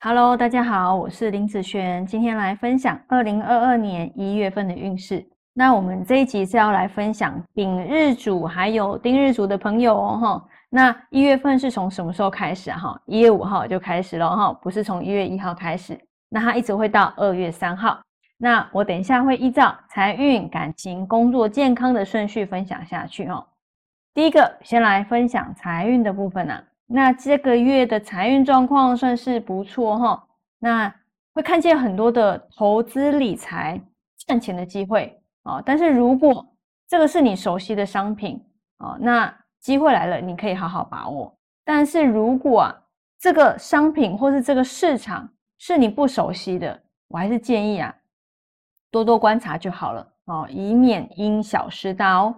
Hello，大家好，我是林子璇，今天来分享二零二二年一月份的运势。那我们这一集是要来分享丙日主还有丁日主的朋友哦，哈。那一月份是从什么时候开始？哈，一月五号就开始了哈，不是从一月一号开始。那它一直会到二月三号。那我等一下会依照财运、感情、工作、健康的顺序分享下去哦。第一个，先来分享财运的部分呐。那这个月的财运状况算是不错哈，那会看见很多的投资理财赚钱的机会啊。但是如果这个是你熟悉的商品啊，那机会来了，你可以好好把握。但是如果啊这个商品或是这个市场是你不熟悉的，我还是建议啊多多观察就好了哦，以免因小失大哦。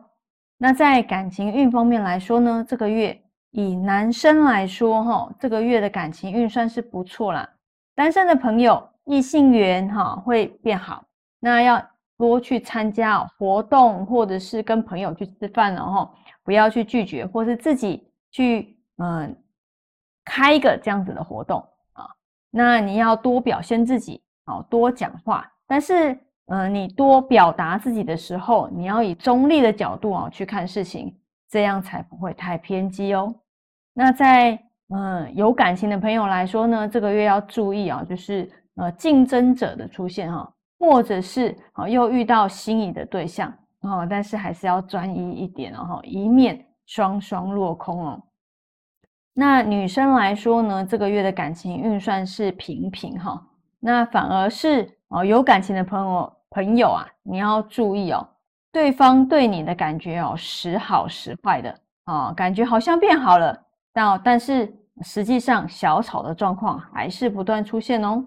那在感情运方面来说呢，这个月。以男生来说，哈，这个月的感情运算是不错啦。单身的朋友，异性缘哈会变好。那要多去参加活动，或者是跟朋友去吃饭了哈，不要去拒绝，或是自己去嗯开一个这样子的活动啊。那你要多表现自己，哦，多讲话。但是嗯，你多表达自己的时候，你要以中立的角度啊去看事情。这样才不会太偏激哦。那在嗯有感情的朋友来说呢，这个月要注意啊，就是呃竞争者的出现哈，或者是啊又遇到心仪的对象哦，但是还是要专一一点哦，以免双双落空哦。那女生来说呢，这个月的感情运算是平平哈，那反而是哦有感情的朋友朋友啊，你要注意哦。对方对你的感觉哦，时好时坏的啊，感觉好像变好了，但但是实际上小吵的状况还是不断出现哦。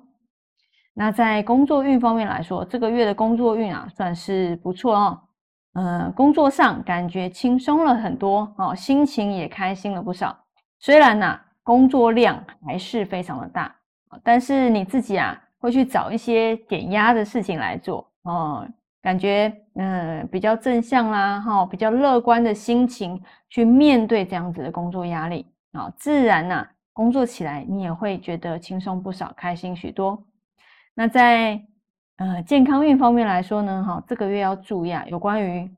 那在工作运方面来说，这个月的工作运啊，算是不错哦。嗯，工作上感觉轻松了很多哦，心情也开心了不少。虽然呢，工作量还是非常的大，但是你自己啊，会去找一些减压的事情来做哦。感觉嗯比较正向啦，哈，比较乐观的心情去面对这样子的工作压力啊，自然呐工作起来你也会觉得轻松不少，开心许多。那在呃健康运方面来说呢，哈，这个月要注意啊，有关于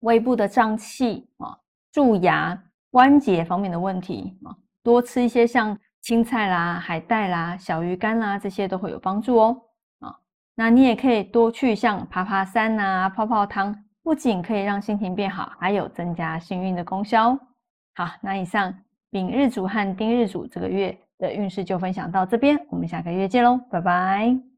胃部的胀气啊、蛀牙、关节方面的问题啊，多吃一些像青菜啦、海带啦、小鱼干啦，这些都会有帮助哦。那你也可以多去像爬爬山啊、泡泡汤，不仅可以让心情变好，还有增加幸运的功效。好，那以上丙日主和丁日主这个月的运势就分享到这边，我们下个月见喽，拜拜。